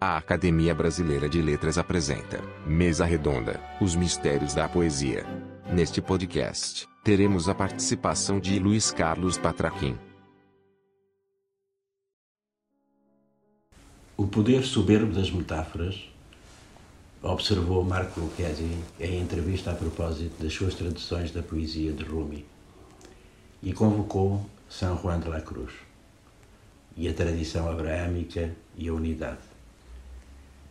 A Academia Brasileira de Letras apresenta Mesa Redonda Os Mistérios da Poesia. Neste podcast, teremos a participação de Luiz Carlos Patraquim. O poder soberbo das metáforas, observou Marco Lucchesi em entrevista a propósito das suas traduções da poesia de Rumi, e convocou São Juan de la Cruz e a tradição abraâmica e a unidade.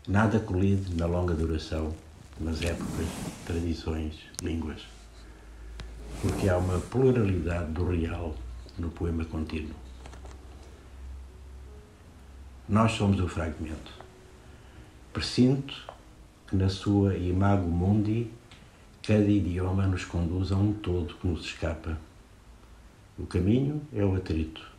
Nada colide na longa duração, nas épocas, tradições, línguas, porque há uma pluralidade do real no poema contínuo. Nós somos o fragmento. Presinto que na sua imago mundi cada idioma nos conduz a um todo que nos escapa. O caminho é o atrito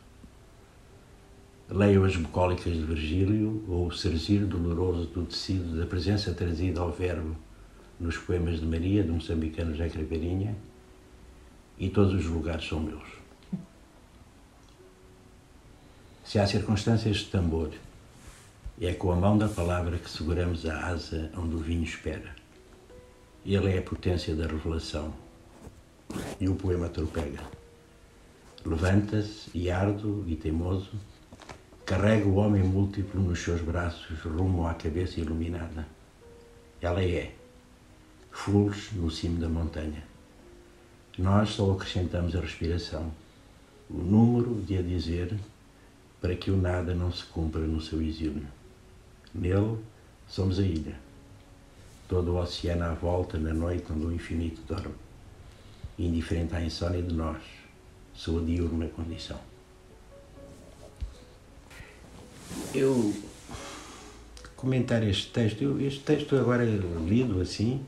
Leiam as bucólicas de Virgílio ou o sergir doloroso do tecido da presença trazida ao verbo nos poemas de Maria, do moçambicano José Criveirinha, e todos os lugares são meus. Se há circunstâncias de tambor, é com a mão da palavra que seguramos a asa onde o vinho espera. Ele é a potência da revelação. E o poema tropega. Levanta-se, e árduo e teimoso, carrega o homem múltiplo nos seus braços rumo à cabeça iluminada. Ela é, fulles no cimo da montanha. Nós só acrescentamos a respiração, o número de a dizer, para que o nada não se cumpra no seu exílio. Nele somos a ilha, todo o oceano à volta na noite onde o infinito dorme, indiferente à insônia de nós, sua diurna condição. Eu comentar este texto, eu, este texto agora lido assim,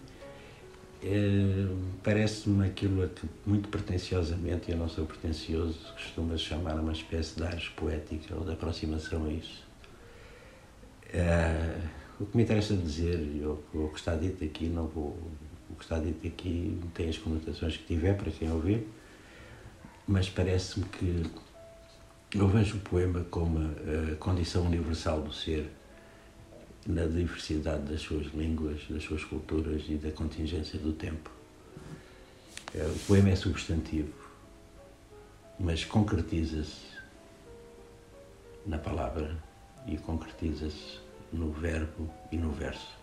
é, parece-me aquilo que muito pretenciosamente, eu não sou pretencioso, costuma chamar uma espécie de arte poética ou de aproximação a isso. É, o que me interessa dizer, eu, o que está dito aqui, não vou, o que está dito aqui tem as conotações que tiver para quem ouvir, mas parece-me que eu vejo o poema como a condição universal do ser, na diversidade das suas línguas, das suas culturas e da contingência do tempo. É, o poema é substantivo, mas concretiza-se na palavra e concretiza-se no verbo e no verso.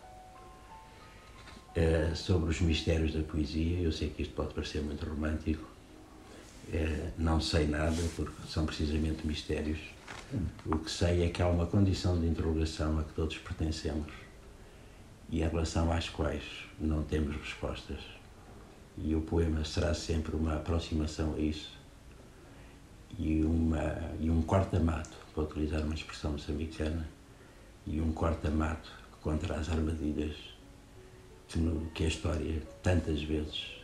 É, sobre os mistérios da poesia, eu sei que isto pode parecer muito romântico, não sei nada, porque são precisamente mistérios. O que sei é que há uma condição de interrogação a que todos pertencemos e em relação às quais não temos respostas. E o poema será sempre uma aproximação a isso e, uma, e um corta-mato, para utilizar uma expressão moçambicana, e um corta-mato contra as armadilhas que, que a história tantas vezes